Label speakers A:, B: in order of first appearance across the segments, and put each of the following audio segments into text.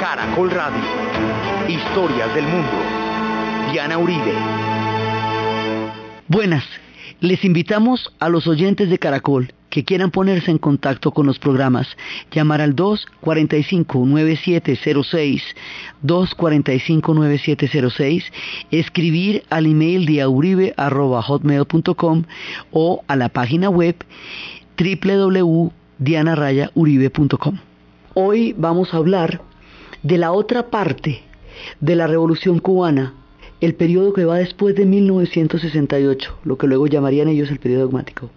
A: Caracol Radio. Historias del mundo. Diana Uribe.
B: Buenas. Les invitamos a los oyentes de Caracol que quieran ponerse en contacto con los programas, llamar al 245-9706, 245-9706, escribir al email diauribe.hotmail.com o a la página web www.dianarayauribe.com. Hoy vamos a hablar de la otra parte de la Revolución Cubana, el periodo que va después de 1968, lo que luego llamarían ellos el periodo dogmático.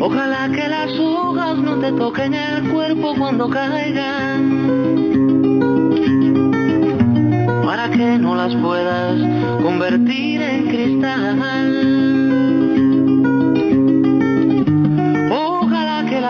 C: Ojalá que las hojas no te toquen el cuerpo cuando caigan, para que no las puedas convertir en cristal.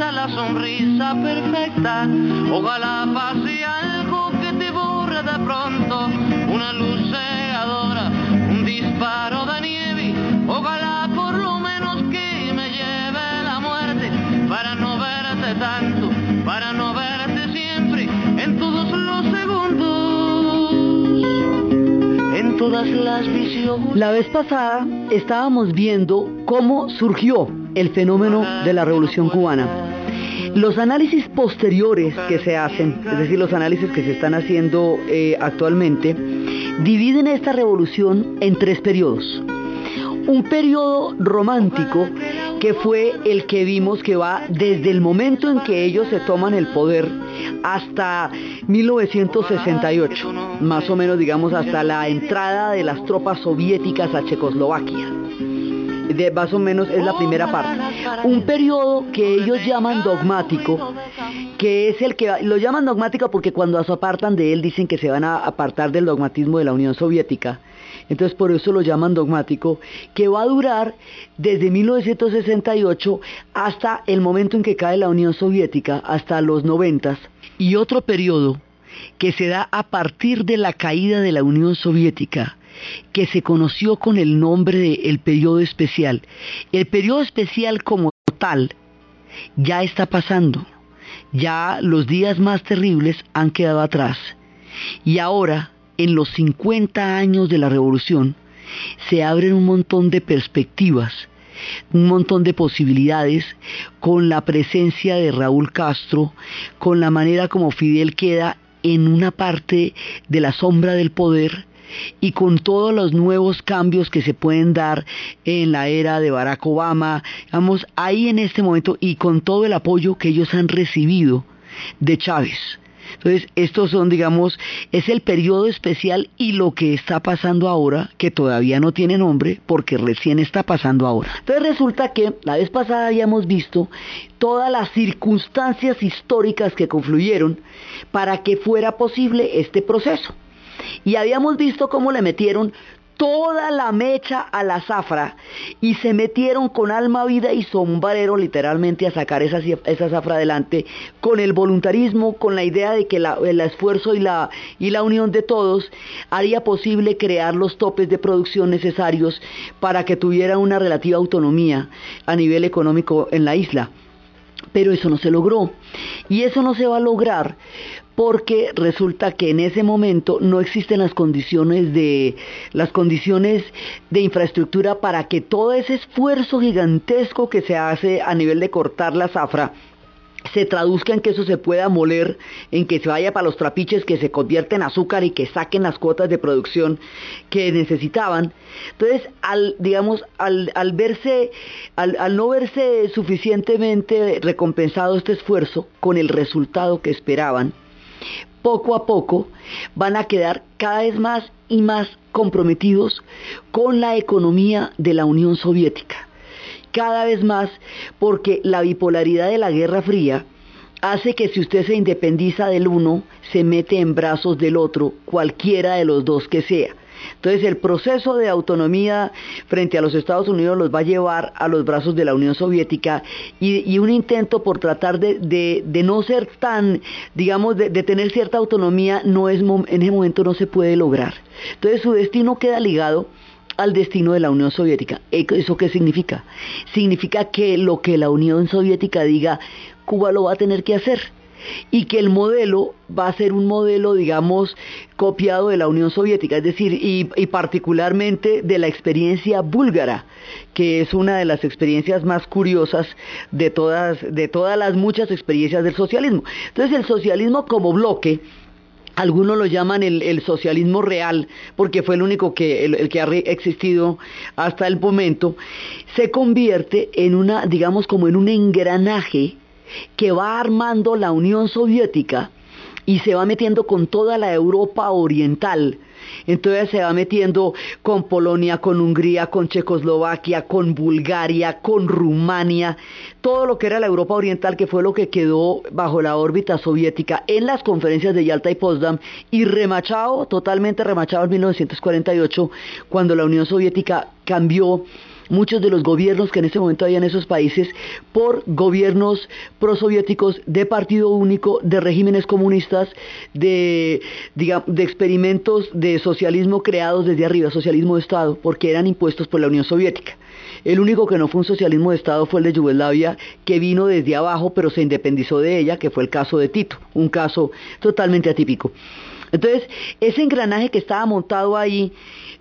C: la sonrisa perfecta. Ojalá pase algo que te borre de pronto, una luz cegadora, un disparo de nieve. Ojalá por lo menos que me lleve la muerte para no verte tanto, para no verte siempre, en todos los segundos, en todas las visiones.
B: La vez pasada estábamos viendo cómo surgió el fenómeno de la Revolución Cubana. Los análisis posteriores que se hacen, es decir, los análisis que se están haciendo eh, actualmente, dividen esta revolución en tres periodos. Un periodo romántico que fue el que vimos que va desde el momento en que ellos se toman el poder hasta 1968, más o menos digamos hasta la entrada de las tropas soviéticas a Checoslovaquia. De más o menos es la primera parte. Un periodo que ellos llaman dogmático, que es el que lo llaman dogmático porque cuando se apartan de él dicen que se van a apartar del dogmatismo de la Unión Soviética. Entonces por eso lo llaman dogmático, que va a durar desde 1968 hasta el momento en que cae la Unión Soviética, hasta los 90. Y otro periodo que se da a partir de la caída de la Unión Soviética, que se conoció con el nombre de el periodo especial. El periodo especial como tal ya está pasando. Ya los días más terribles han quedado atrás. Y ahora, en los 50 años de la revolución, se abren un montón de perspectivas, un montón de posibilidades con la presencia de Raúl Castro, con la manera como Fidel queda en una parte de la sombra del poder, y con todos los nuevos cambios que se pueden dar en la era de Barack Obama, vamos, ahí en este momento y con todo el apoyo que ellos han recibido de Chávez. Entonces, estos son, digamos, es el periodo especial y lo que está pasando ahora, que todavía no tiene nombre, porque recién está pasando ahora. Entonces resulta que la vez pasada habíamos visto todas las circunstancias históricas que confluyeron para que fuera posible este proceso. Y habíamos visto cómo le metieron toda la mecha a la zafra y se metieron con alma, vida y sombrero literalmente a sacar esa, esa zafra adelante con el voluntarismo, con la idea de que el esfuerzo y la, y la unión de todos haría posible crear los topes de producción necesarios para que tuviera una relativa autonomía a nivel económico en la isla. Pero eso no se logró. Y eso no se va a lograr porque resulta que en ese momento no existen las condiciones de las condiciones de infraestructura para que todo ese esfuerzo gigantesco que se hace a nivel de cortar la zafra se traduzca en que eso se pueda moler, en que se vaya para los trapiches, que se convierta en azúcar y que saquen las cuotas de producción que necesitaban. Entonces, al, digamos, al, al verse, al, al no verse suficientemente recompensado este esfuerzo con el resultado que esperaban, poco a poco van a quedar cada vez más y más comprometidos con la economía de la Unión Soviética. cada vez más porque la bipolaridad de la Guerra Fría hace que si usted se independiza del uno, se mete en brazos del otro, cualquiera de los dos que sea. Entonces el proceso de autonomía frente a los Estados Unidos los va a llevar a los brazos de la Unión Soviética y, un intento por tratar de, no ser tan, digamos, de, tener cierta autonomía no es, en ese momento no se puede lograr. Entonces su destino queda ligado al destino de la Unión Soviética. ¿Eso qué significa? Significa que lo que la Unión Soviética diga, Cuba lo va a tener que hacer y que el modelo va a ser un modelo, digamos, copiado de la Unión Soviética, es decir, y, particularmente de la experiencia búlgara, que es una de las experiencias más curiosas de todas, de todas las muchas experiencias del socialismo. Entonces, el socialismo como bloque, algunos lo llaman el, socialismo real, porque fue el único que, el, que ha existido hasta el momento, se convierte en una, digamos, como en un engranaje que va armando la Unión Soviética y se va metiendo con toda la Europa oriental. Entonces se va metiendo con Polonia, con Hungría, con Checoslovaquia, con Bulgaria, con Rumania, todo lo que era la Europa Oriental, que fue lo que quedó bajo la órbita soviética en las conferencias de Yalta y Potsdam, y remachado, totalmente remachado en 1948, cuando la Unión Soviética cambió muchos de los gobiernos que en ese momento había en esos países por gobiernos prosoviéticos de partido único, de regímenes comunistas, de, de experimentos de socialismo creados desde arriba, socialismo de Estado, porque eran impuestos por la Unión Soviética. El único que no fue un socialismo de Estado fue el de Yugoslavia, que vino desde abajo pero se independizó de ella, que fue el caso de Tito, un caso totalmente atípico. Entonces, ese engranaje que estaba montado ahí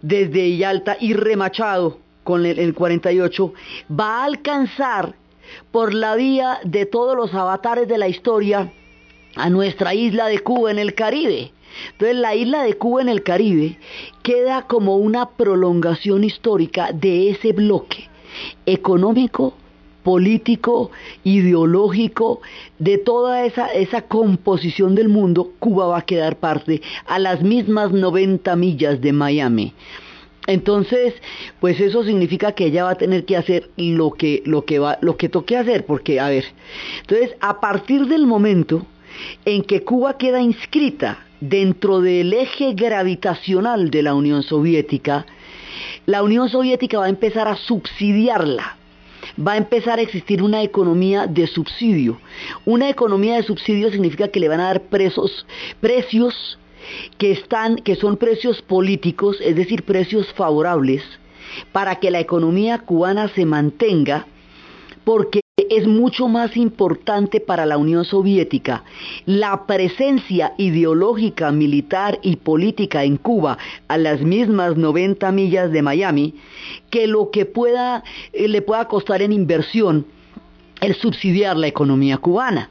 B: desde Yalta y remachado con el, 48, va a alcanzar por la vía de todos los avatares de la historia a nuestra isla de Cuba en el Caribe. Entonces la isla de Cuba en el Caribe queda como una prolongación histórica de ese bloque económico, político, ideológico, de toda esa, esa composición del mundo, Cuba va a quedar parte a las mismas 90 millas de Miami. Entonces, pues eso significa que ella va a tener que hacer lo que, lo que, va, lo que toque hacer, porque, a ver, entonces, a partir del momento en que Cuba queda inscrita dentro del eje gravitacional de la Unión Soviética, la Unión Soviética va a empezar a subsidiarla. Va a empezar a existir una economía de subsidio. Una economía de subsidio significa que le van a dar presos, precios que están, que son precios políticos, es decir, precios favorables, para que la economía cubana se mantenga, porque es mucho más importante para la Unión Soviética la presencia ideológica, militar y política en Cuba a las mismas 90 millas de Miami que lo que eh, le pueda costar en inversión el subsidiar la economía cubana.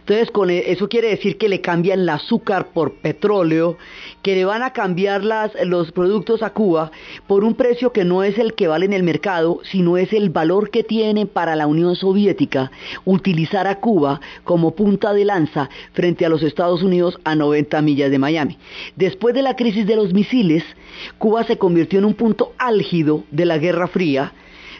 B: Entonces, con e, eso quiere decir que le cambian el azúcar por petróleo, que le van a cambiar los productos a Cuba por un precio que no es el que vale en el mercado, sino es el valor que tiene para la Unión Soviética utilizar a Cuba como punta de lanza frente a los Estados Unidos a 90 millas de Miami. Después de la crisis de los misiles, Cuba se convirtió en un punto álgido de la Guerra Fría,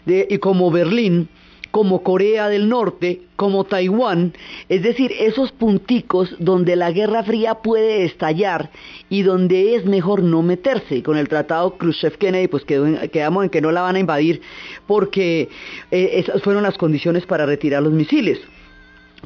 B: y como Berlín, como Corea del Norte, como Taiwán, es decir, esos punticos donde la Guerra Fría puede estallar y donde es mejor no meterse. Con el tratado Khrushchev-Kennedy, pues quedamos en que no la van a invadir porque eh, esas fueron las condiciones para retirar los misiles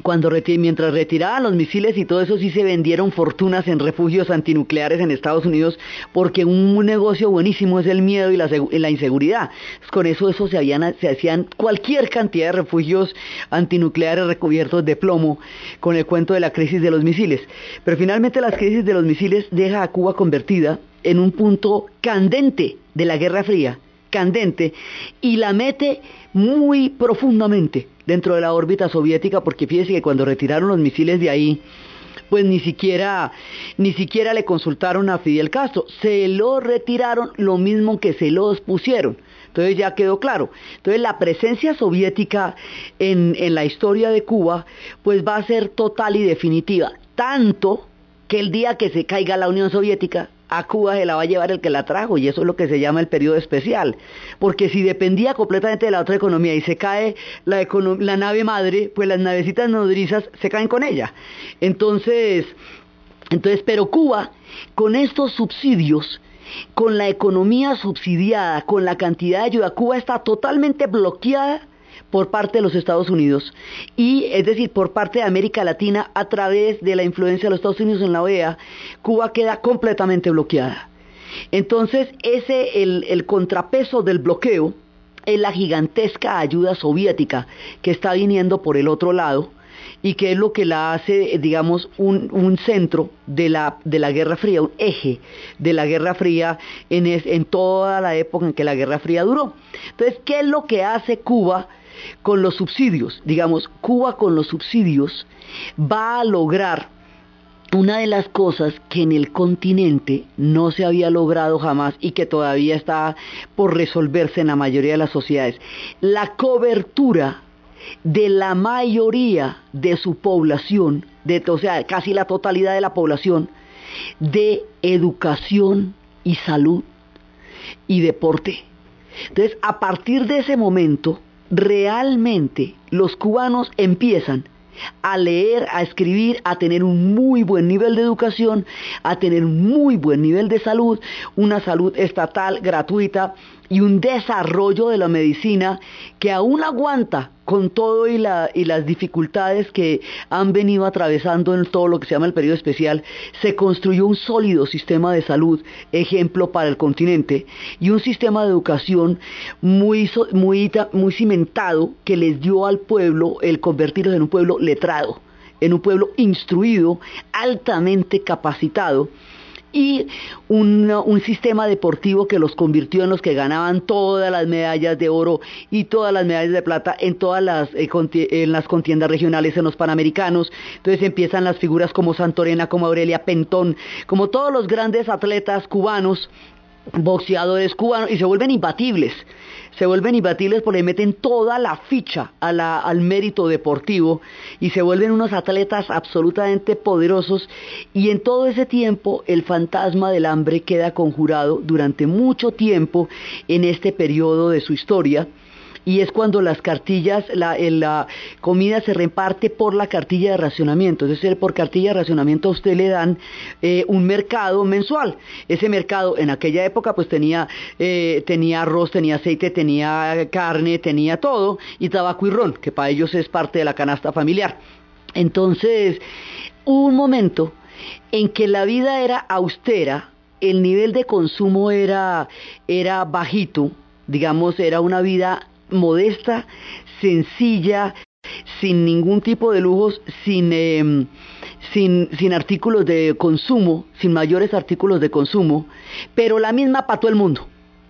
B: cuando mientras retiraban los misiles y todo eso sí se vendieron fortunas en refugios antinucleares en Estados Unidos porque un negocio buenísimo es el miedo y la, inseguridad. Con eso, eso se, se hacían cualquier cantidad de refugios antinucleares recubiertos de plomo con el cuento de la crisis de los misiles. Pero finalmente la crisis de los misiles deja a Cuba convertida en un punto candente de la Guerra Fría, candente, y la mete muy profundamente dentro de la órbita soviética, porque fíjese que cuando retiraron los misiles de ahí, pues ni siquiera, ni siquiera le consultaron a Fidel Castro, se lo retiraron lo mismo que se los pusieron. Entonces ya quedó claro. Entonces la presencia soviética en, en la historia de Cuba, pues va a ser total y definitiva. Tanto que el día que se caiga la Unión Soviética, a Cuba se la va a llevar el que la trajo y eso es lo que se llama el periodo especial. Porque si dependía completamente de la otra economía y se cae la, nave madre, pues las navecitas nodrizas se caen con ella. Entonces, entonces, pero Cuba, con estos subsidios, con la economía subsidiada, con la cantidad de ayuda, Cuba está totalmente bloqueada por parte de los Estados Unidos y es decir por parte de América Latina a través de la influencia de los Estados Unidos en la OEA, Cuba queda completamente bloqueada. Entonces ese el, contrapeso del bloqueo es la gigantesca ayuda soviética que está viniendo por el otro lado y que es lo que la hace, digamos, un, un centro de la, de la Guerra Fría, un eje de la Guerra Fría en, en toda la época en que la Guerra Fría duró. Entonces, ¿qué es lo que hace Cuba con los subsidios? Digamos, Cuba con los subsidios va a lograr una de las cosas que en el continente no se había logrado jamás y que todavía está por resolverse en la mayoría de las sociedades, la cobertura de la mayoría de su población, de, o sea, casi la totalidad de la población, de educación y salud y deporte. Entonces, a partir de ese momento, realmente los cubanos empiezan a leer, a escribir, a tener un muy buen nivel de educación, a tener un muy buen nivel de salud, una salud estatal gratuita y un desarrollo de la medicina que aún aguanta con todo y, las dificultades que han venido atravesando en todo lo que se llama el periodo especial, se construyó un sólido sistema de salud, ejemplo para el continente, y un sistema de educación muy, muy, muy cimentado que les dio al pueblo el convertirse en un pueblo letrado, en un pueblo instruido, altamente capacitado, y un, sistema deportivo que los convirtió en los que ganaban todas las medallas de oro y todas las medallas de plata en todas las, eh, en las contiendas regionales, en los panamericanos. Entonces empiezan las figuras como Santorena, como Aurelia Pentón, como todos los grandes atletas cubanos boxeadores cubanos y se vuelven imbatibles. Se vuelven imbatibles porque le meten toda la ficha al mérito deportivo y se vuelven unos atletas absolutamente poderosos. Y en todo ese tiempo el fantasma del hambre queda conjurado durante mucho tiempo en este periodo de su historia y es cuando las cartillas, la, la comida se reparte por la cartilla de racionamiento, es decir, por cartilla de racionamiento a usted le dan eh, un mercado mensual. Ese mercado en aquella época pues tenía, eh, tenía arroz, tenía aceite, tenía carne, tenía todo, y tabaco y ron, que para ellos es parte de la canasta familiar. Entonces, hubo un momento en que la vida era austera, el nivel de consumo era, era bajito, digamos, era una vida modesta, sencilla, sin ningún tipo de lujos, sin, em, sin, sin, artículos de consumo, sin mayores artículos de consumo, pero la misma para todo el mundo.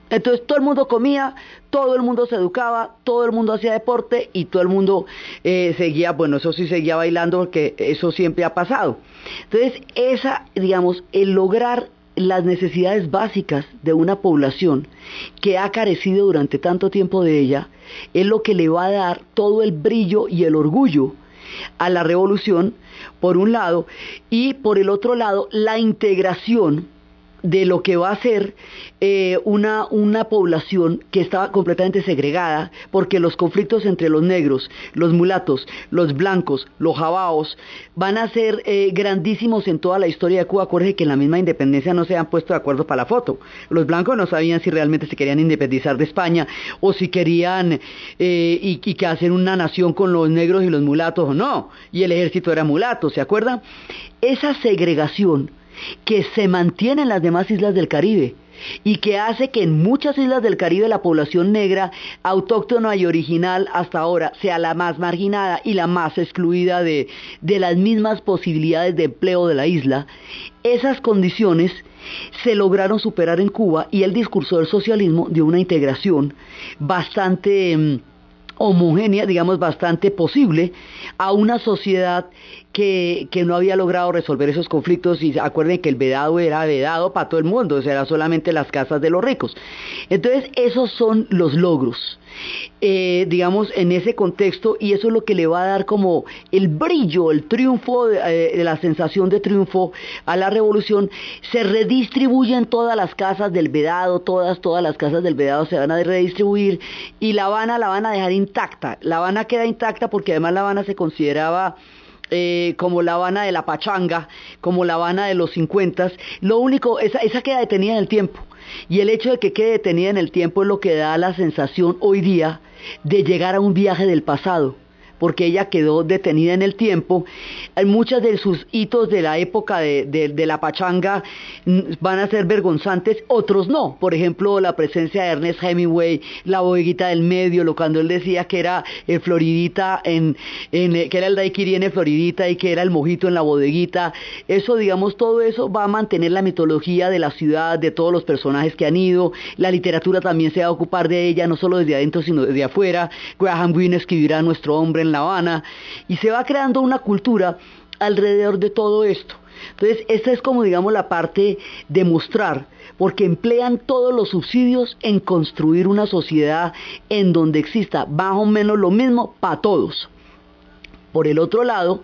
B: Entonces todo el mundo comía, todo el mundo se educaba, todo el mundo hacía deporte y todo el mundo eh, seguía, bueno, eso sí seguía bailando porque eso siempre ha pasado. Entonces esa, digamos, el lograr las necesidades básicas de una población que ha carecido durante tanto tiempo de ella es lo que le va a dar todo el brillo y el orgullo a la revolución, por un lado, y por el otro lado, la integración de lo que va a ser eh, una, una población que estaba completamente segregada, porque los conflictos entre los negros, los mulatos, los blancos, los jabaos, van a ser eh, grandísimos en toda la historia de Cuba. Acuérdense que en la misma independencia no se han puesto de acuerdo para la foto. Los blancos no sabían si realmente se querían independizar de España o si querían eh, y, y que hacen una nación con los negros y los mulatos o no. Y el ejército era mulato, ¿se acuerdan? Esa segregación que se mantiene en las demás islas del Caribe y que hace que en muchas islas del Caribe la población negra autóctona y original hasta ahora sea la más marginada y la más excluida de, de las mismas posibilidades de empleo de la isla, esas condiciones se lograron superar en Cuba y el discurso del socialismo dio una integración bastante mm, homogénea, digamos, bastante posible a una sociedad que, que, no había logrado resolver esos conflictos y acuerden que el vedado era vedado para todo el mundo, o sea, era solamente las casas de los ricos. Entonces, esos son los logros. Eh, digamos, en ese contexto y eso es lo que le va a dar como el brillo, el triunfo, eh, la sensación de triunfo a la revolución. Se redistribuyen todas las casas del Vedado, todas, todas las casas del Vedado se van a redistribuir y La Habana la van a dejar intacta. La Habana queda intacta porque además La Habana se consideraba eh, como la Habana de la Pachanga, como la Habana de los 50. Lo único, esa, esa queda detenida en el tiempo. Y el hecho de que quede detenida en el tiempo es lo que da la sensación hoy día de llegar a un viaje del pasado porque ella quedó detenida en el tiempo. Muchos de sus hitos de la época de, la pachanga mm, van a ser vergonzantes, otros no. Por ejemplo, la presencia de Ernest Hemingway, la bodeguita del medio, lo cuando él decía que era el Floridita, en, que era el daiquiri en el Floridita y que era el mojito en la bodeguita. Eso, digamos, todo eso va a mantener la mitología de la ciudad, de todos los personajes que han ido. La literatura también se va a ocupar de ella, no solo desde adentro, sino desde afuera. Graham Greene escribirá Nuestro hombre en La Habana, y se va creando una cultura alrededor de todo esto. Entonces, esta es como digamos la parte de mostrar, porque emplean todos los subsidios en construir una sociedad en donde exista más o menos lo mismo para todos. Por el otro lado,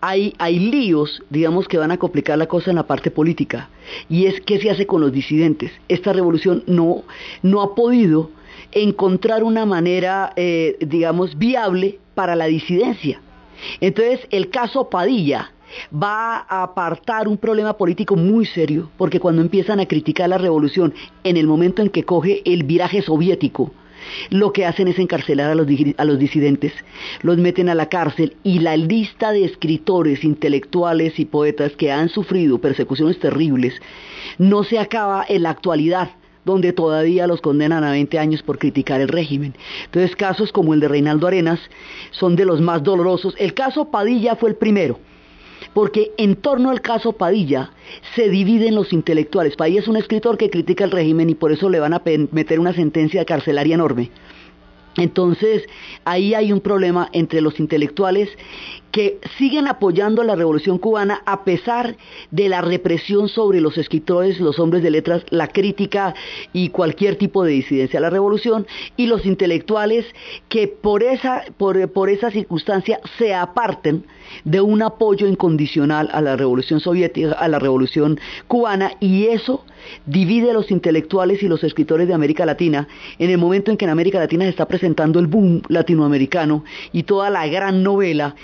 B: hay, hay líos, digamos, que van a complicar la cosa en la parte política. Y es qué se hace con los disidentes. Esta revolución no, no ha podido encontrar una manera, eh, digamos, viable para la disidencia. Entonces, el caso Padilla va a apartar un problema político muy serio, porque cuando empiezan a criticar la revolución, en el momento en que coge el viraje soviético, lo que hacen es encarcelar a los, a los, disidentes, los meten a la cárcel y la lista de escritores, intelectuales y poetas que han sufrido persecuciones terribles no se acaba en la actualidad donde todavía los condenan a 20 años por criticar el régimen. Entonces casos como el de Reinaldo Arenas son de los más dolorosos. El caso Padilla fue el primero, porque en torno al caso Padilla se dividen los intelectuales. Padilla es un escritor que critica el régimen y por eso le van a meter una sentencia carcelaria enorme. Entonces, ahí hay un problema entre los intelectuales que siguen apoyando la revolución cubana a pesar de la represión sobre los escritores, los hombres de letras, la crítica y cualquier tipo de disidencia a la revolución, y los intelectuales que por esa, por, por esa circunstancia se aparten de un apoyo incondicional a la revolución soviética, a la revolución cubana, y eso divide a los intelectuales y los escritores de América Latina en el momento en que en América Latina se está presentando el boom latinoamericano y toda la gran novela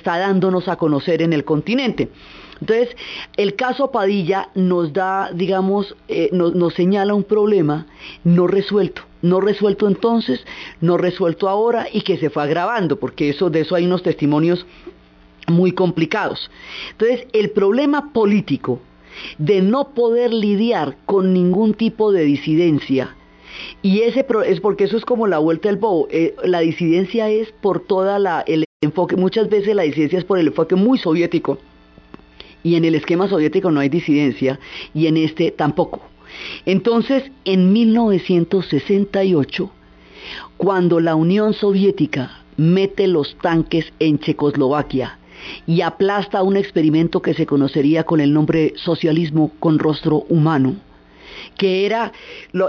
B: está dándonos a conocer en el continente. Entonces, el caso Padilla nos da, digamos, eh, nos, señala un problema no resuelto no resuelto entonces, no resuelto ahora y que se fue agravando, porque eso, de eso hay unos testimonios muy complicados. Entonces, el problema político de no poder lidiar con ningún tipo de disidencia, y ese es porque eso es como la vuelta del bobo, eh, la disidencia es por toda la, el enfoque, muchas veces la disidencia es por el enfoque muy soviético, y en el esquema soviético no hay disidencia, y en este tampoco. Entonces, en 1968, cuando la Unión Soviética mete los tanques en Checoslovaquia y aplasta un experimento que se conocería con el nombre socialismo con rostro humano, que era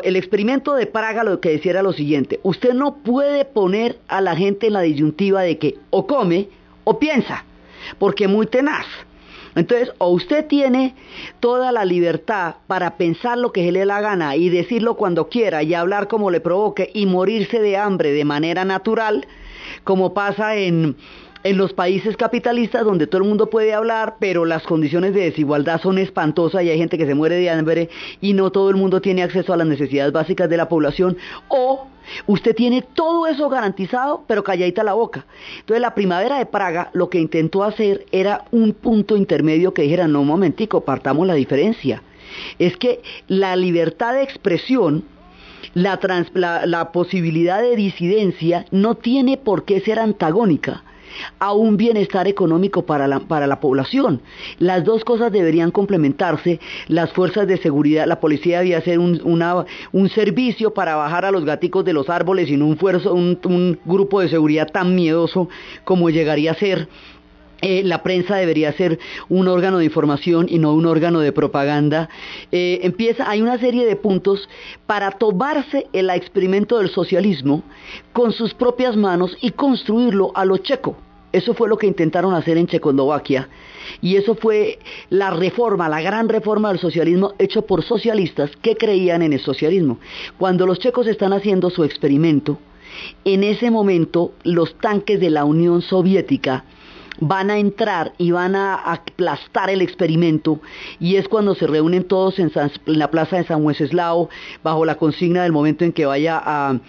B: el experimento de Praga lo que decía era lo siguiente, usted no puede poner a la gente en la disyuntiva de que o come o piensa, porque muy tenaz. Entonces, o usted tiene toda la libertad para pensar lo que se le dé la gana y decirlo cuando quiera y hablar como le provoque y morirse de hambre de manera natural, como pasa en, en los países capitalistas donde todo el mundo puede hablar, pero las condiciones de desigualdad son espantosas y hay gente que se muere de hambre y no todo el mundo tiene acceso a las necesidades básicas de la población, o usted tiene todo eso garantizado, pero calladita la boca. Entonces la primavera de Praga lo que intentó hacer era un punto intermedio que dijera, no, momentico, partamos la diferencia. Es que la libertad de expresión la, la, posibilidad de disidencia no tiene por qué ser antagónica a un bienestar económico para la, para la población. Las dos cosas deberían complementarse. Las fuerzas de seguridad, la policía debía hacer un, un servicio para bajar a los gaticos de los árboles y no un, un, un grupo de seguridad tan miedoso como llegaría a ser eh, la prensa debería ser un órgano de información y no un órgano de propaganda. Eh, empieza, hay una serie de puntos para tomarse el experimento del socialismo con sus propias manos y construirlo a lo checo. Eso fue lo que intentaron hacer en Checoslovaquia y eso fue la reforma, la gran reforma del socialismo hecho por socialistas que creían en el socialismo. Cuando los checos están haciendo su experimento, en ese momento los tanques de la Unión Soviética van a entrar y van a aplastar el experimento y es cuando se reúnen todos en, la plaza de San Wenceslao bajo la consigna del momento en que vaya a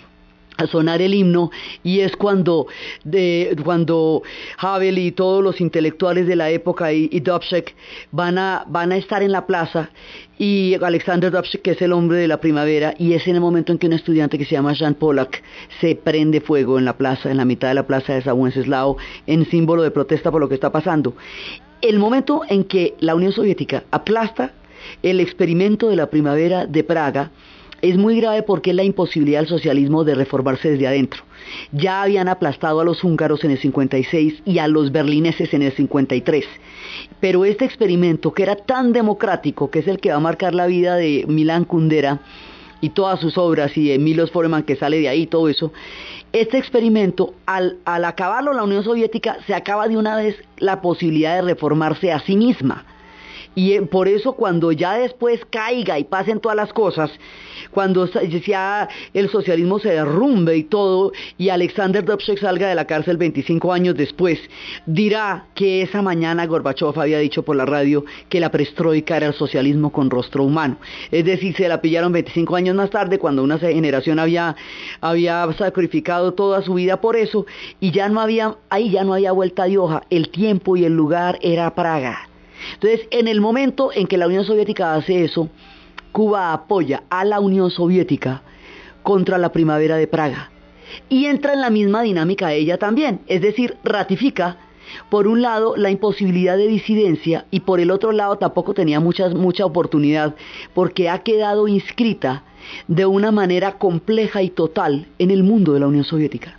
B: a sonar el himno y es cuando de, cuando Havel y todos los intelectuales de la época y, y van a van a estar en la plaza y Alexander Dobzhek que es el hombre de la primavera y es en el momento en que un estudiante que se llama Jean Pollack se prende fuego en la plaza en la mitad de la plaza de San en símbolo de protesta por lo que está pasando. El momento en que la Unión Soviética aplasta el experimento de la primavera de Praga es muy grave porque es la imposibilidad del socialismo de reformarse desde adentro. Ya habían aplastado a los húngaros en el 56 y a los berlineses en el 53. Pero este experimento, que era tan democrático, que es el que va a marcar la vida de Milán Kundera y todas sus obras, y de Milos Forman que sale de ahí, todo eso, este experimento, al, al acabarlo la Unión Soviética, se acaba de una vez la posibilidad de reformarse a sí misma. Y eh, por eso cuando ya después caiga y pasen todas las cosas, cuando ya el socialismo se derrumbe y todo, y Alexander Dubček salga de la cárcel 25 años después, dirá que esa mañana Gorbachev había dicho por la radio que la prestroika era el socialismo con rostro humano. Es decir, se la pillaron 25 años más tarde cuando una generación había, había sacrificado toda su vida por eso y ya no había, ahí ya no había vuelta de hoja. El tiempo y el lugar era Praga. Entonces, en el momento en que la Unión Soviética hace eso, Cuba apoya a la Unión Soviética contra la primavera de Praga. Y entra en la misma dinámica ella también, es decir, ratifica por un lado la imposibilidad de disidencia y por el otro lado tampoco tenía mucha oportunidad porque ha quedado inscrita de una manera compleja y total en el mundo de la Unión Soviética.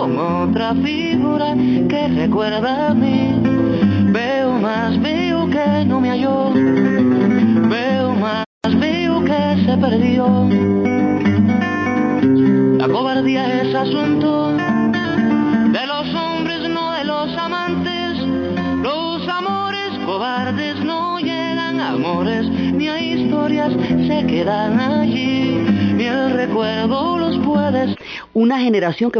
B: como otra figura que
C: recuerda a mí. Veo más, veo que no me halló. Veo más, veo que se perdió. La cobardía es asunto de los hombres, no de los amantes. Los amores cobardes no llegan amores, ni a historias se quedan allí, ni el recuerdo lo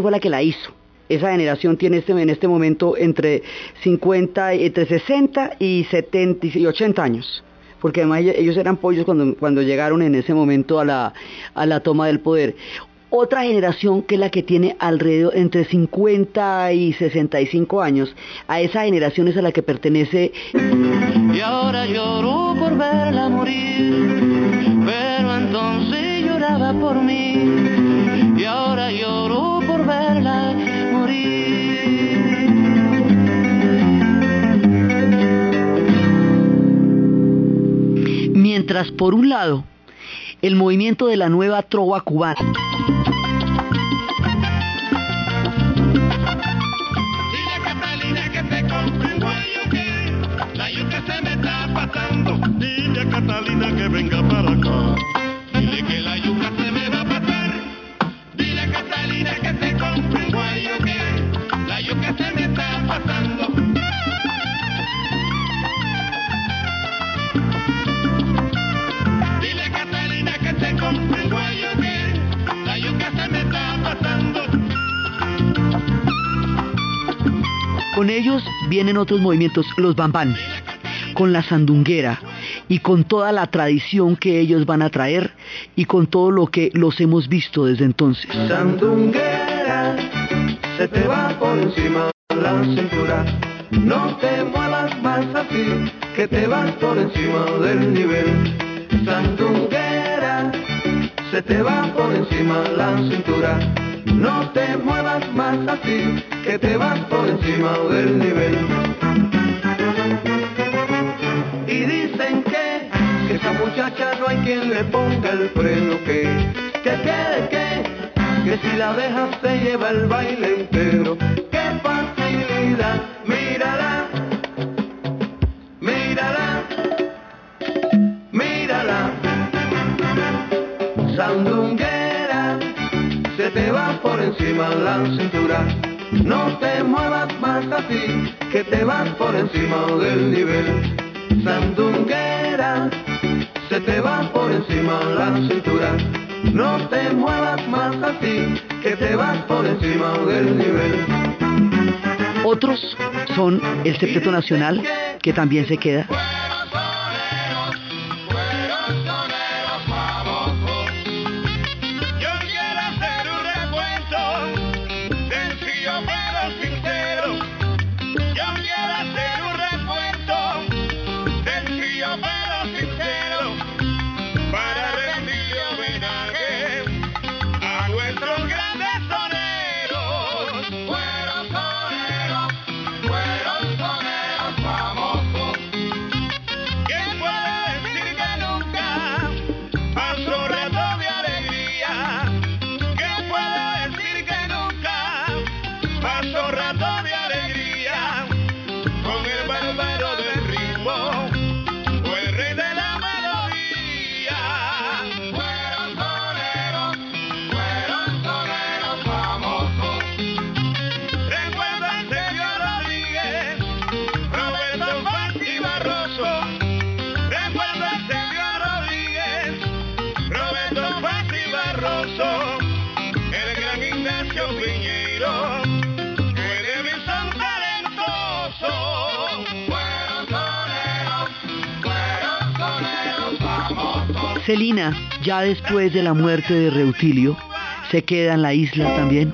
B: fue la que la hizo. Esa generación tiene este, en este momento entre 50, entre 60 y 70 y 80 años. Porque además ellos eran pollos cuando, cuando llegaron en ese momento a la, a la toma del poder otra generación que es la que tiene alrededor entre 50 y 65 años. A esa generación es a la que pertenece.
C: Y ahora lloro por verla morir, pero entonces lloraba por mí. Ahora lloro verla morir.
B: Mientras por un lado, el movimiento de la nueva trova cubana
D: vienen otros movimientos, los bambán, con la sandunguera y con toda la tradición que ellos van a traer y con todo lo que los hemos visto desde entonces.
E: Sandunguera, se te va por encima la cintura. No te muevas más así, que te vas por encima del nivel. Sandunguera, se te va por encima la cintura. No te muevas más así, que te vas por encima del nivel. Y dicen que, que esa muchacha no hay quien le ponga el freno, que, que, que, que, que si la dejas se lleva el baile entero. La cintura. No te muevas más así, que te vas por encima del nivel. Sandunguera, se te va por encima la cintura. No te muevas más así, que te vas por encima del nivel.
D: Otros son el Septeto Nacional, que también se queda. Celina, ya después de la muerte de Reutilio, se queda en la isla también.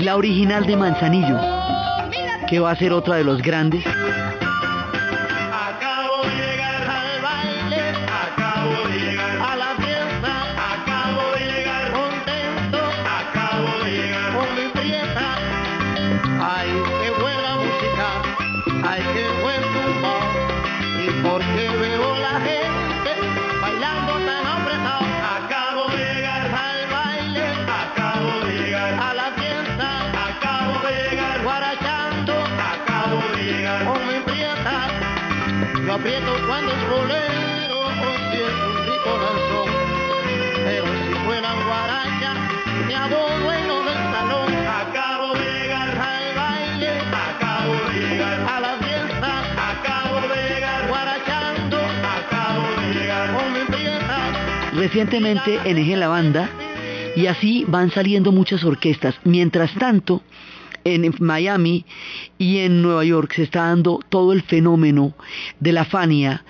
B: La
D: original de Manzanillo,
B: Oh,
D: que va a ser otra de los grandes.
E: Aprieto cuando es bolero o si es un rico danzón. Pero si fuera guaracha, me hago dueño del salón. Acabo de llegar al baile, acabo de llegar a la fiesta, acabo de llegar guarachando, acabo de llegar con mi prieta.
D: Recientemente en Eje La Banda, y así van saliendo muchas orquestas. Mientras tanto,
B: en Miami y en Nueva York se está dando todo el fenómeno de la Fania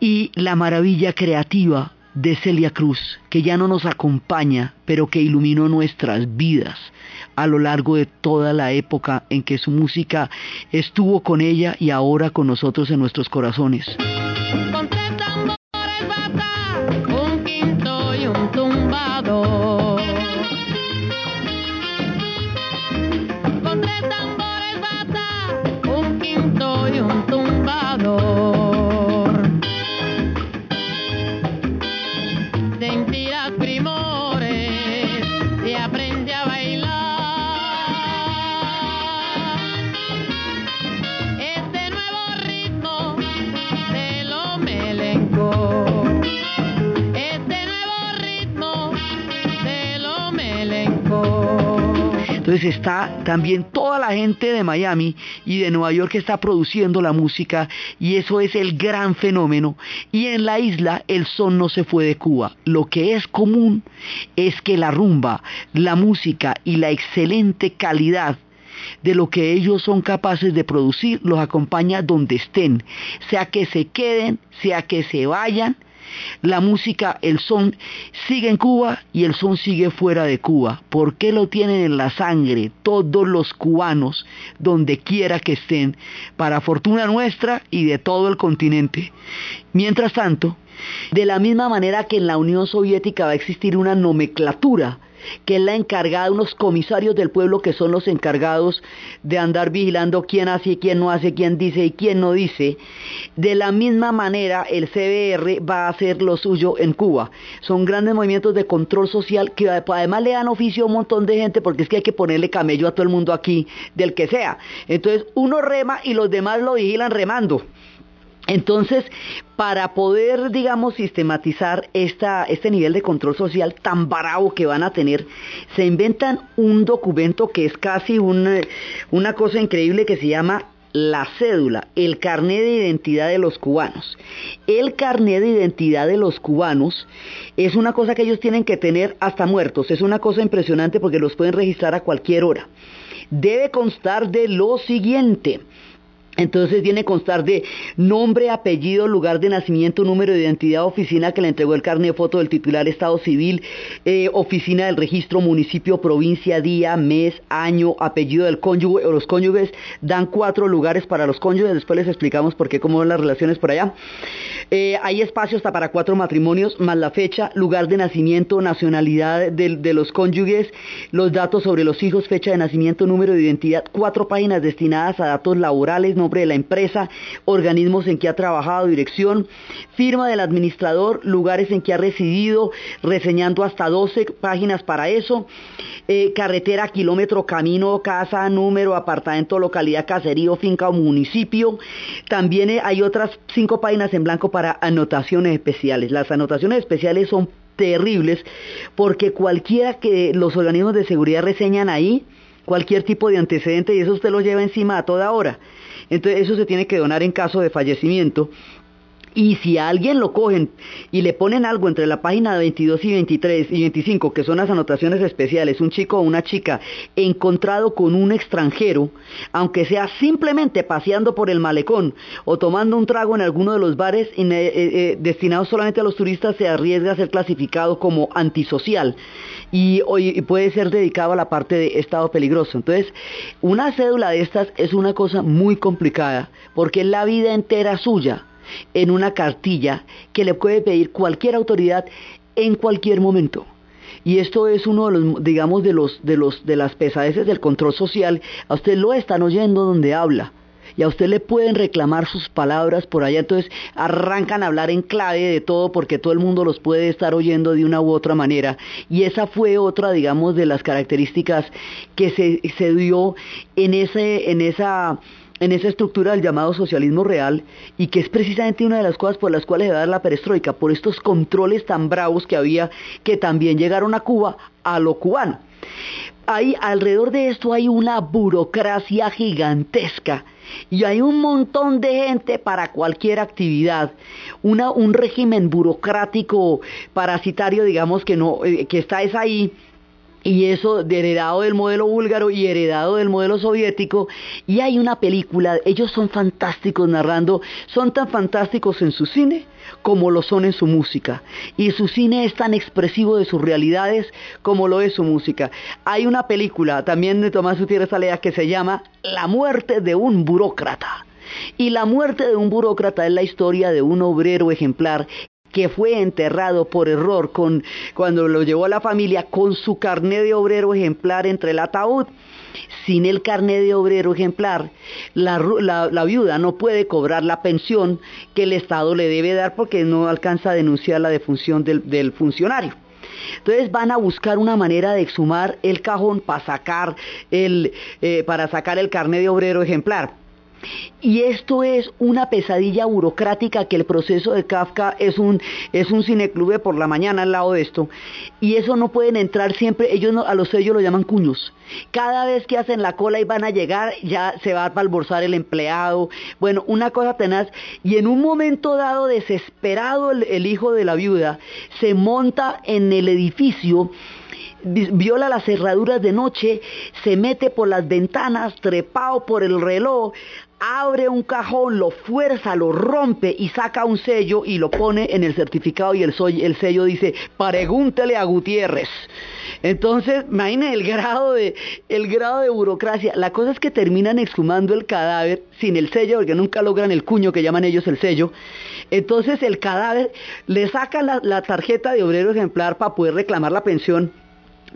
B: y la maravilla creativa de Celia Cruz, que ya no nos acompaña, pero que iluminó nuestras vidas a lo largo de toda la época en que su música estuvo con ella y ahora con nosotros en nuestros corazones. Entonces está también toda la gente de Miami y de Nueva York que está produciendo la música y eso es el gran fenómeno. Y en la isla el son no se fue de Cuba. Lo que es común es que la rumba, la música y la excelente calidad de lo que ellos son capaces de producir los acompaña donde estén, sea que se queden, sea que se vayan, la música, el son sigue en Cuba y el son sigue fuera de Cuba. ¿Por qué lo tienen en la sangre todos los cubanos, donde quiera que estén, para fortuna nuestra y de todo el continente? Mientras tanto, de la misma manera que en la Unión Soviética va a existir una nomenclatura que es la encargada, unos comisarios del pueblo que son los encargados de andar vigilando quién hace y quién no hace, quién dice y quién no dice. De la misma manera, el CBR va a hacer lo suyo en Cuba. Son grandes movimientos de control social que además le dan oficio a un montón de gente porque es que hay que ponerle camello a todo el mundo aquí, del que sea. Entonces, uno rema y los demás lo vigilan remando. Entonces, para poder, digamos, sistematizar este nivel de control social tan bravo que van a tener, se inventan un documento que es casi una cosa increíble que se llama la cédula, el carnet de identidad de los cubanos. El carnet de identidad de los cubanos es una cosa que ellos tienen que tener hasta muertos, es una cosa impresionante porque los pueden registrar a cualquier hora. Debe constar de lo siguiente, entonces viene a constar de nombre, apellido, lugar de nacimiento, número de identidad, oficina que le entregó el carnet de foto del titular Estado Civil, eh, oficina del registro, municipio, provincia, día, mes, año, apellido del cónyuge o los cónyuges. Dan cuatro lugares para los cónyuges, después les explicamos por qué, cómo van las relaciones por allá. Eh, hay espacio hasta para cuatro matrimonios, más la fecha, lugar de nacimiento, nacionalidad de, de los cónyuges, los datos sobre los hijos, fecha de nacimiento, número de identidad, cuatro páginas destinadas a datos laborales, nombre de la empresa, organismos en que ha trabajado, dirección, firma del administrador, lugares en que ha residido, reseñando hasta 12 páginas para eso, eh, carretera, kilómetro, camino, casa, número, apartamento, localidad, caserío, finca o municipio. También eh, hay otras cinco páginas en blanco para anotaciones especiales. Las anotaciones especiales son terribles porque cualquiera que los organismos de seguridad reseñan ahí, cualquier tipo de antecedente y eso usted lo lleva encima a toda hora. Entonces eso se tiene que donar en caso de fallecimiento. Y si a alguien lo cogen y le ponen algo entre la página 22 y 23 y 25, que son las anotaciones especiales, un chico o una chica encontrado con un extranjero, aunque sea simplemente paseando por el malecón o tomando un trago en alguno de los bares eh, eh, destinados solamente a los turistas, se arriesga a ser clasificado como antisocial y, puede ser dedicado a la parte de estado peligroso. Entonces, una cédula de estas es una cosa muy complicada porque es la vida entera suya en una cartilla que le puede pedir cualquier autoridad en cualquier momento. Y esto es uno de los, digamos, de los, de los, de las pesadeces del control social. A usted lo están oyendo donde habla y a usted le pueden reclamar sus palabras por allá, entonces arrancan a hablar en clave de todo porque todo el mundo los puede estar oyendo de una u otra manera. Y esa fue otra, digamos, de las características que se, se dio en, ese, en esa en esa estructura del llamado socialismo real y que es precisamente una de las cosas por las cuales se va a dar la perestroika, por estos controles tan bravos que había que también llegaron a Cuba a lo cubano. Hay, alrededor de esto hay una burocracia gigantesca y hay un montón de gente para cualquier actividad. un régimen burocrático parasitario, digamos, que, no, eh, que está es ahí y eso heredado del modelo búlgaro y heredado del modelo soviético y hay una película, ellos son fantásticos narrando, son tan fantásticos en su cine como lo son en su música y su cine es tan expresivo de sus realidades como lo es su música. Hay una película también de Tomás Gutiérrez Alea que se llama La muerte de un burócrata. Y la muerte de un burócrata es la historia de un obrero ejemplar que fue enterrado por error con, cuando lo llevó a la familia con su carné de obrero ejemplar entre el ataúd. Sin el carné de obrero ejemplar, la, viuda no puede cobrar la pensión que el Estado le debe dar porque no alcanza a denunciar la defunción del, funcionario. Entonces van a buscar una manera de exhumar el cajón para sacar el, eh, para sacar el carné de obrero ejemplar. Y esto es una pesadilla burocrática que el proceso de Kafka es un, es un cineclube por la mañana al lado de esto. Y eso no pueden entrar siempre, ellos a los sellos lo llaman cuños. Cada vez que hacen la cola y van a llegar, ya se va a balborzar el empleado. Bueno, una cosa tenaz. Y en un momento dado, desesperado el hijo de la viuda, se monta en el edificio viola las cerraduras de noche, se mete por las ventanas, trepado por el reloj, abre un cajón, lo fuerza, lo rompe y saca un sello y lo pone en el certificado y el, sello dice, pregúntele a Gutiérrez. Entonces, imagínense el grado de el grado de burocracia. La cosa es que terminan exhumando el cadáver sin el sello, porque nunca logran el cuño que llaman ellos el sello. Entonces el cadáver le sacan la tarjeta de obrero ejemplar para poder reclamar la pensión,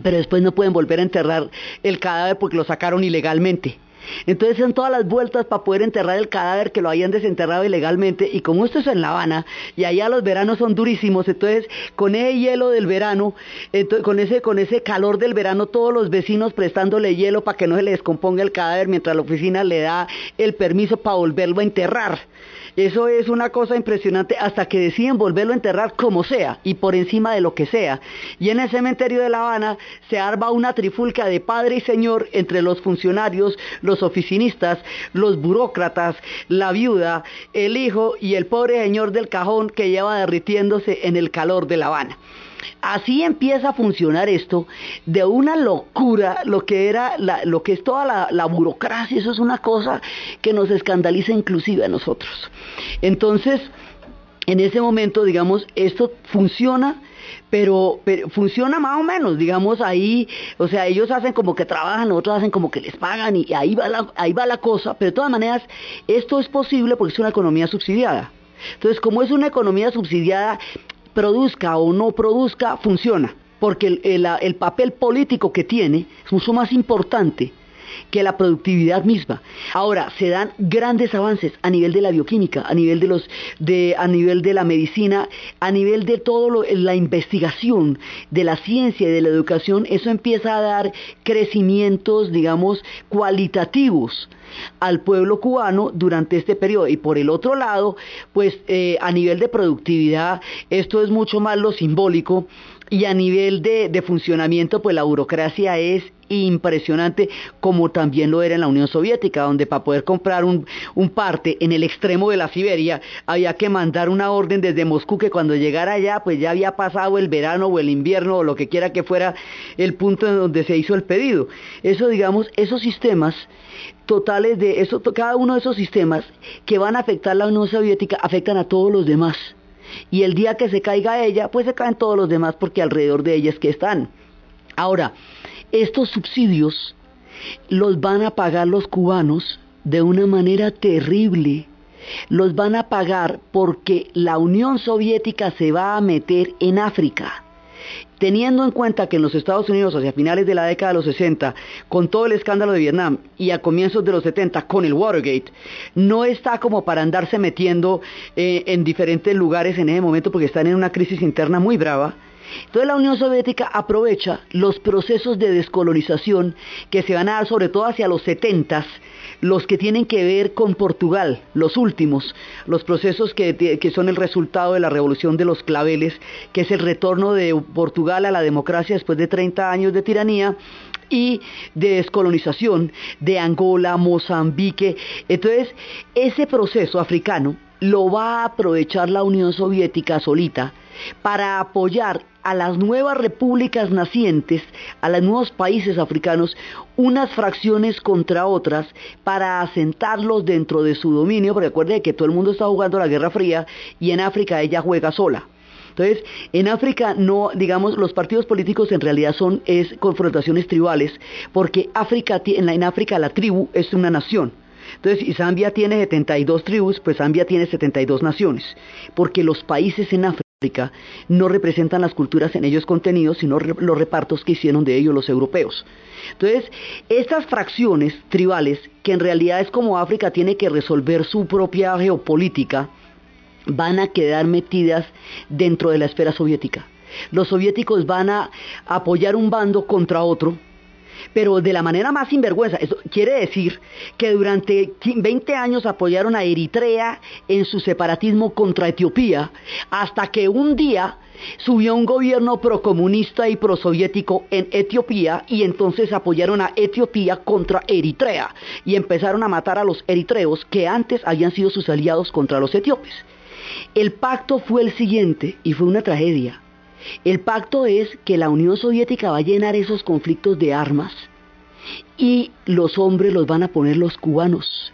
B: pero después no pueden volver a enterrar el cadáver porque lo sacaron ilegalmente. Entonces son todas las vueltas para poder enterrar el cadáver que lo habían desenterrado ilegalmente y como esto es en La Habana y allá los veranos son durísimos, entonces con ese hielo del verano, con, ese, con ese calor del verano, todos los vecinos prestándole hielo para que no se le descomponga el cadáver mientras la oficina le da el permiso para volverlo a enterrar. Eso es una cosa impresionante hasta que deciden volverlo a enterrar como sea y por encima de lo que sea. Y en el cementerio de La Habana se arma una trifulca de padre y señor entre los funcionarios, los oficinistas, los burócratas, la viuda, el hijo y el pobre señor del cajón que lleva derritiéndose en el calor de La Habana. Así empieza a funcionar esto de una locura, lo que era lo que es toda la, burocracia, eso es una cosa que nos escandaliza inclusive a nosotros. Entonces, en ese momento, digamos, esto funciona, pero, funciona más o menos, digamos, ahí, o sea, ellos hacen como que trabajan, otros hacen como que les pagan y ahí va la, ahí va la cosa, pero de todas maneras, esto es posible porque es una economía subsidiada. Entonces, como es una economía subsidiada, produzca o no produzca, funciona, porque el, papel político que tiene es mucho más importante que la productividad misma. Ahora, se dan grandes avances a nivel de la bioquímica, a nivel de los de a nivel de la medicina, a nivel de todo la investigación, de la ciencia y de la educación, eso empieza a dar crecimientos, digamos, cualitativos al pueblo cubano durante este periodo. Y por el otro lado, pues eh, a nivel de productividad, esto es mucho más lo simbólico y a nivel de, funcionamiento, pues la burocracia es impresionante, como también lo era en la Unión Soviética, donde para poder comprar un, un, parte en el extremo de la Siberia, había que mandar una orden desde Moscú que cuando llegara allá, pues ya había pasado el verano o el invierno o lo que quiera que fuera el punto en donde se hizo el pedido. Eso, digamos, esos sistemas totales de eso, cada uno de esos sistemas que van a afectar la Unión Soviética afectan a todos los demás. Y el día que se caiga ella, pues se caen todos los demás porque alrededor de ella es que están. Ahora, estos subsidios los van a pagar los cubanos de una manera terrible. Los van a pagar porque la Unión Soviética se va a meter en África Teniendo en cuenta que en los Estados Unidos, hacia finales de la década de los 60, con todo el escándalo de Vietnam y a comienzos de los 70 con el Watergate, no está como para andarse metiendo eh, en diferentes lugares en ese momento porque están en una crisis interna muy brava. Entonces la Unión Soviética aprovecha los procesos de descolonización que se van a dar sobre todo hacia los 70 los que tienen que ver con Portugal, los últimos, los procesos que, son el resultado de la revolución de los claveles, que es el retorno de Portugal a la democracia después de 30 años de tiranía, y de descolonización de Angola, Mozambique. Entonces, ese proceso africano lo va a aprovechar la Unión Soviética solita para apoyar a las nuevas repúblicas nacientes, a los nuevos países africanos, unas fracciones contra otras para asentarlos dentro de su dominio, porque recuerde que todo el mundo está jugando la Guerra Fría y en África ella juega sola. Entonces, en África no, digamos, los partidos políticos en realidad son es confrontaciones tribales, porque África, en África la tribu es una nación. Entonces, si Zambia tiene 72 tribus, pues Zambia tiene 72 naciones, porque los países en África no representan las culturas en ellos contenidos, sino los repartos que hicieron de ellos los europeos. Entonces, estas fracciones tribales, que en realidad es como África tiene que resolver su propia geopolítica, van a quedar metidas dentro de la esfera soviética. Los soviéticos van a apoyar un bando contra otro, pero de la manera más sinvergüenza. Eso quiere decir que durante 20 años apoyaron a Eritrea en su separatismo contra Etiopía, hasta que un día subió un gobierno procomunista y prosoviético en Etiopía y entonces apoyaron a Etiopía contra Eritrea y empezaron a matar a los eritreos que antes habían sido sus aliados contra los etíopes. El pacto fue el siguiente y fue una tragedia. El pacto es que la Unión Soviética va a llenar esos conflictos de armas y los hombres los van a poner los cubanos.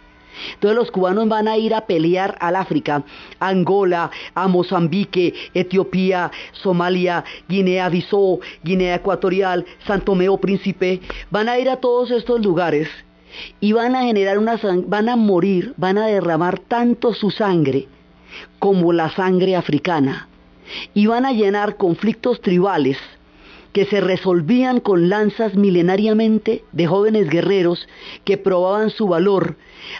B: Entonces los cubanos van a ir a pelear al África, Angola, a Mozambique, Etiopía, Somalia, Guinea-Bissau, Guinea Ecuatorial, Santo Tomé Príncipe. Van a ir a todos estos lugares y van a generar una van a morir, van a derramar tanto su sangre como la sangre africana y van a llenar conflictos tribales que se resolvían con lanzas milenariamente de jóvenes guerreros que probaban su valor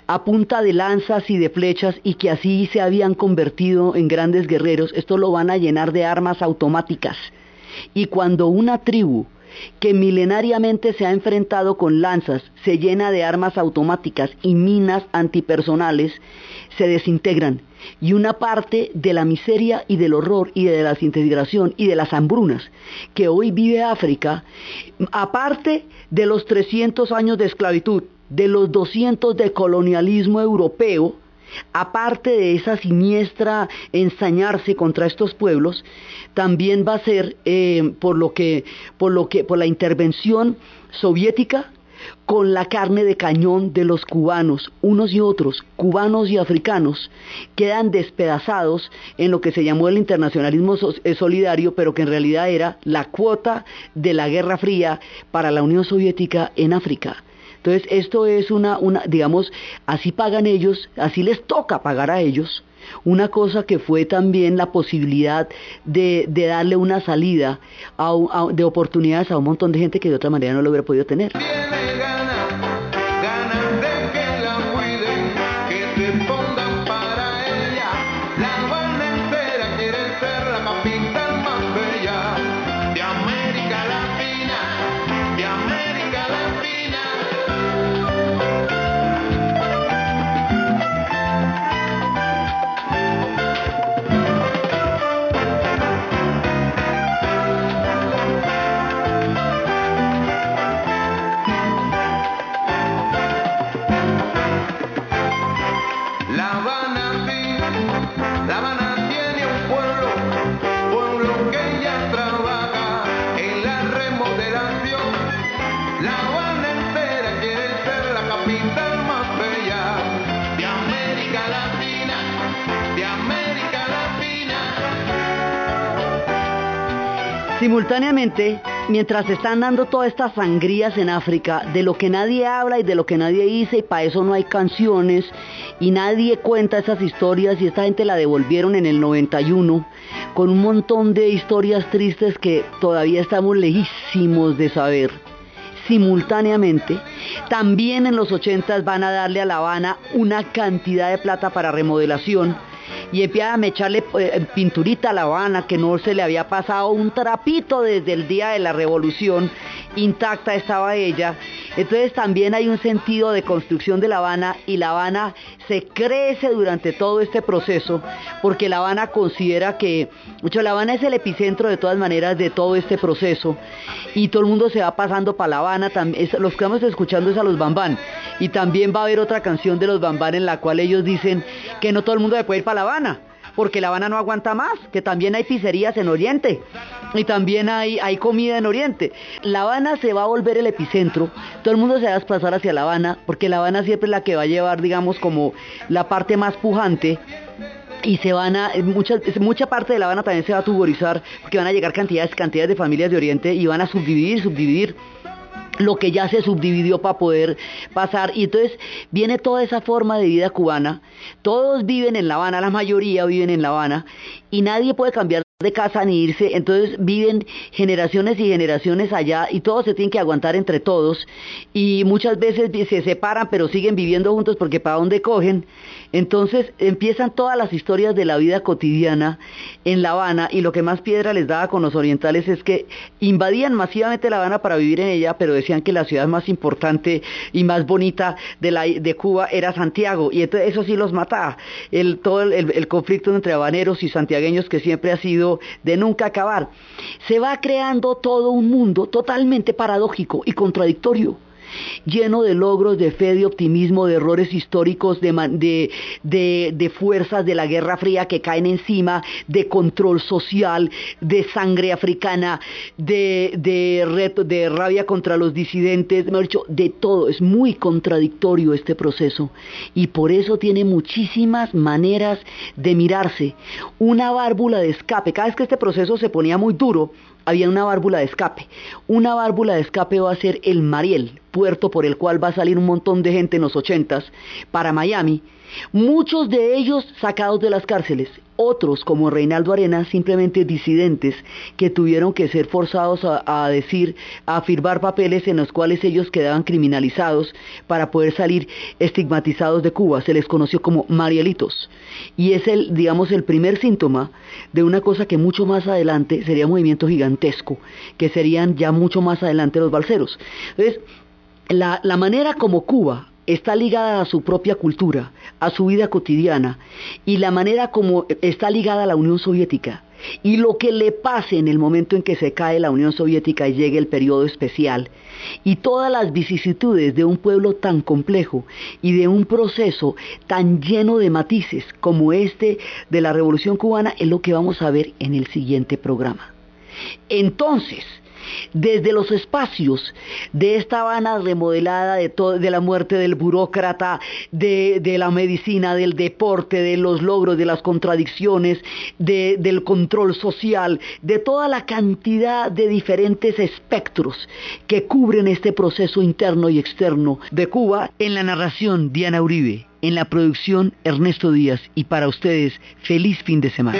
B: a punta de lanzas y de flechas y que así se habían convertido en grandes guerreros. Esto lo van a llenar de armas automáticas. Y cuando una tribu que milenariamente se ha enfrentado con lanzas, se llena de armas automáticas y minas antipersonales, se desintegran y una parte de la miseria y del horror y de la desintegración y de las hambrunas que hoy vive África, aparte de los 300 años de esclavitud, de los 200 de colonialismo europeo, aparte de esa siniestra ensañarse contra estos pueblos, también va a ser eh, por lo que, por lo que, por la intervención soviética con la carne de cañón de los cubanos, unos y otros, cubanos y africanos, quedan despedazados en lo que se llamó el internacionalismo eh, solidario, pero que en realidad era la cuota de la Guerra Fría para la Unión Soviética en África. Entonces, esto es una, una, digamos, así pagan ellos, así les toca pagar a ellos, una cosa que fue también la posibilidad de, darle una salida de oportunidades a un montón de gente que de otra manera no lo hubiera podido tener. Simultáneamente, mientras están dando todas estas sangrías en África, de lo que nadie habla y de lo que nadie dice, y para eso no hay canciones, y nadie cuenta esas historias, y esta gente la devolvieron en el 91, con un montón de historias tristes que todavía estamos lejísimos de saber. Simultáneamente, también en los 80 van a darle a La Habana una cantidad de plata para remodelación, y empiezan a echarle eh, pinturita a La Habana que no se le había pasado un trapito desde el día de la revolución intacta estaba ella. Entonces también hay un sentido de construcción de La Habana y La Habana se crece durante todo este proceso porque La Habana considera que, La Habana es el epicentro de todas maneras de todo este proceso. Y todo el mundo se va pasando para La Habana, los que estamos escuchando es a los Bambán. Y también va a haber otra canción de los Bambán en la cual ellos dicen que no todo el mundo se puede ir para La Habana porque La Habana no aguanta más, que también hay pizzerías en Oriente y también hay, hay comida en Oriente. La Habana se va a volver el epicentro, todo el mundo se va a desplazar hacia La Habana, porque La Habana siempre es la que va a llevar, digamos, como la parte más pujante y se van a, mucha, mucha parte de La Habana también se va a tuborizar, porque van a llegar cantidades, cantidades de familias de Oriente y van a subdividir, subdividir lo que ya se subdividió para poder pasar. Y entonces viene toda esa forma de vida cubana. Todos viven en La Habana, la mayoría viven en La Habana, y nadie puede cambiar de casa ni irse, entonces viven generaciones y generaciones allá y todos se tienen que aguantar entre todos. Y muchas veces se separan pero siguen viviendo juntos porque para dónde cogen entonces empiezan todas las historias de la vida cotidiana en La Habana y lo que más piedra les daba con los orientales es que invadían masivamente La Habana para vivir en ella, pero decían que la ciudad más importante y más bonita de, la, de Cuba era Santiago. Y eso sí los mataba. El, todo el conflicto entre habaneros y santiagueños que siempre ha sido de nunca acabar. Se va creando todo un mundo totalmente paradójico y contradictorio lleno de logros, de fe, de optimismo, de errores históricos, de, fuerzas de la Guerra Fría que caen encima, de control social, de sangre africana, de rabia contra los disidentes, mejor dicho, de todo. Es muy contradictorio este proceso y por eso tiene muchísimas maneras de mirarse. Una válvula de escape. Cada vez que este proceso se ponía muy duro, había una válvula de escape. Una válvula de escape va a ser el Mariel, puerto por el cual va a salir un montón de gente en los ochentas para Miami, muchos de ellos sacados de las cárceles, otros como Reinaldo Arena, simplemente disidentes que tuvieron que ser forzados a, decir, a firmar papeles en los cuales ellos quedaban criminalizados para poder salir estigmatizados de Cuba. Se les conoció como Marielitos. Y es el, digamos, el primer síntoma de una cosa que mucho más adelante sería movimiento gigantesco, que serían ya mucho más adelante los balseros. Entonces, la manera como Cuba está ligada a su propia cultura, a su vida cotidiana y la manera como está ligada a la Unión Soviética. Y lo que le pase en el momento en que se cae la Unión Soviética y llegue el periodo especial, y todas las vicisitudes de un pueblo tan complejo y de un proceso tan lleno de matices como este de la Revolución cubana, es lo que vamos a ver en el siguiente programa. Entonces, desde los espacios de esta Habana remodelada de, la muerte del burócrata, de, la medicina, del deporte, de los logros, de las contradicciones, del control social, de toda la cantidad de diferentes espectros que cubren este proceso interno y externo de Cuba. En la narración, Diana Uribe. En la producción, Ernesto Díaz. Y para ustedes, feliz fin de semana.